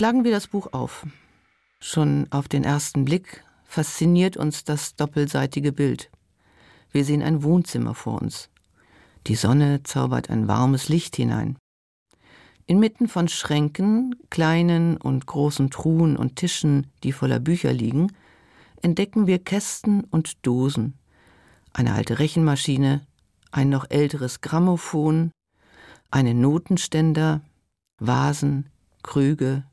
Schlagen wir das Buch auf. Schon auf den ersten Blick fasziniert uns das doppelseitige Bild. Wir sehen ein Wohnzimmer vor uns. Die Sonne zaubert ein warmes Licht hinein. Inmitten von Schränken, kleinen und großen Truhen und Tischen, die voller Bücher liegen, entdecken wir Kästen und Dosen, eine alte Rechenmaschine, ein noch älteres Grammophon, einen Notenständer, Vasen, Krüge,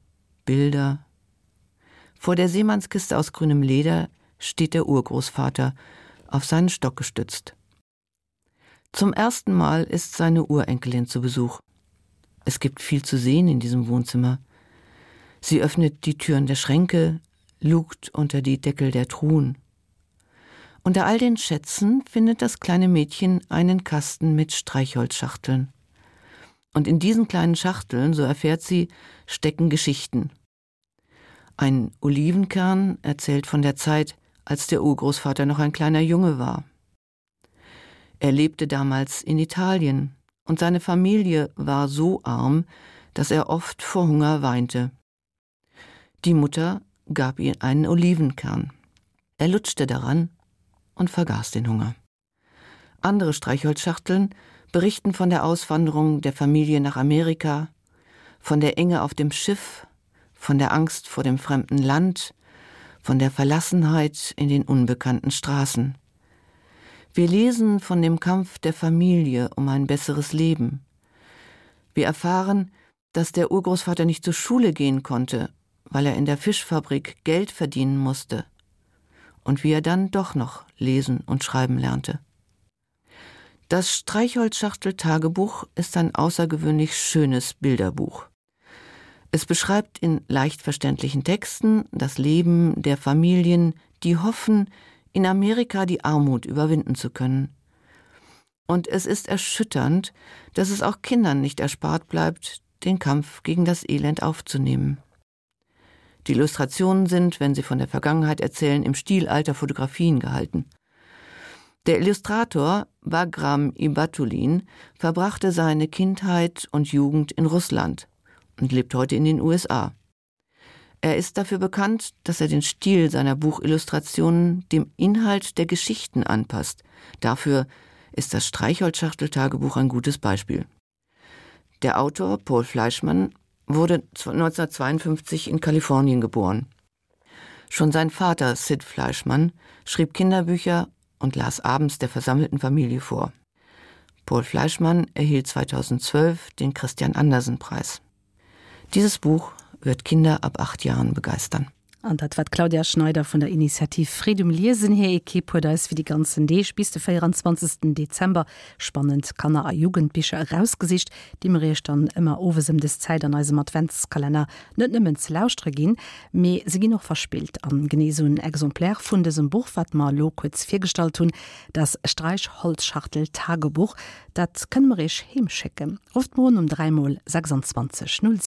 Bilder. Vor der Seemannskiste aus grünem Leder steht der Urgroßvater, auf seinen Stock gestützt. Zum ersten Mal ist seine Urenkelin zu Besuch. Es gibt viel zu sehen in diesem Wohnzimmer. Sie öffnet die Türen der Schränke, lugt unter die Deckel der Truhen. Unter all den Schätzen findet das kleine Mädchen einen Kasten mit Streichholzschachteln. Und in diesen kleinen Schachteln, so erfährt sie, stecken Geschichten. Ein Olivenkern erzählt von der Zeit, als der Urgroßvater noch ein kleiner Junge war. Er lebte damals in Italien, und seine Familie war so arm, dass er oft vor Hunger weinte. Die Mutter gab ihm einen Olivenkern. Er lutschte daran und vergaß den Hunger. Andere Streichholzschachteln berichten von der Auswanderung der Familie nach Amerika, von der Enge auf dem Schiff, von der Angst vor dem fremden Land, von der Verlassenheit in den unbekannten Straßen. Wir lesen von dem Kampf der Familie um ein besseres Leben. Wir erfahren, dass der Urgroßvater nicht zur Schule gehen konnte, weil er in der Fischfabrik Geld verdienen musste, und wie er dann doch noch lesen und schreiben lernte. Das Streichholzschachtel-Tagebuch ist ein außergewöhnlich schönes Bilderbuch. Es beschreibt in leicht verständlichen Texten das Leben der Familien, die hoffen, in Amerika die Armut überwinden zu können. Und es ist erschütternd, dass es auch Kindern nicht erspart bleibt, den Kampf gegen das Elend aufzunehmen. Die Illustrationen sind, wenn sie von der Vergangenheit erzählen, im Stil alter Fotografien gehalten. Der Illustrator Bagram Ibatulin verbrachte seine Kindheit und Jugend in Russland und lebt heute in den USA. Er ist dafür bekannt, dass er den Stil seiner Buchillustrationen dem Inhalt der Geschichten anpasst. Dafür ist das Streichholzschachteltagebuch ein gutes Beispiel. Der Autor Paul Fleischmann wurde 1952 in Kalifornien geboren. Schon sein Vater Sid Fleischmann schrieb Kinderbücher und las abends der versammelten Familie vor. Paul Fleischmann erhielt 2012 den Christian Andersen Preis. Dieses Buch wird Kinder ab acht Jahren begeistern. An dat wat Claudia Schneider von der Initiativ Friedum Lisen her Ekipo da ist wie die ganzen D bis der 24. Dezember spannend kann er a Jugendbücher herausgesicht, die mir dann immer oversem des Zeit an einem Adventskalender net nimmen ze lausstregin, me se gi noch verspielt an Genesun Exemplär vun diesem Buch wat mal kurz firstalt hun das Streichholzschachtel Tagebuch dat können wir ich hemschicken. Ruft morgen um 3 26 0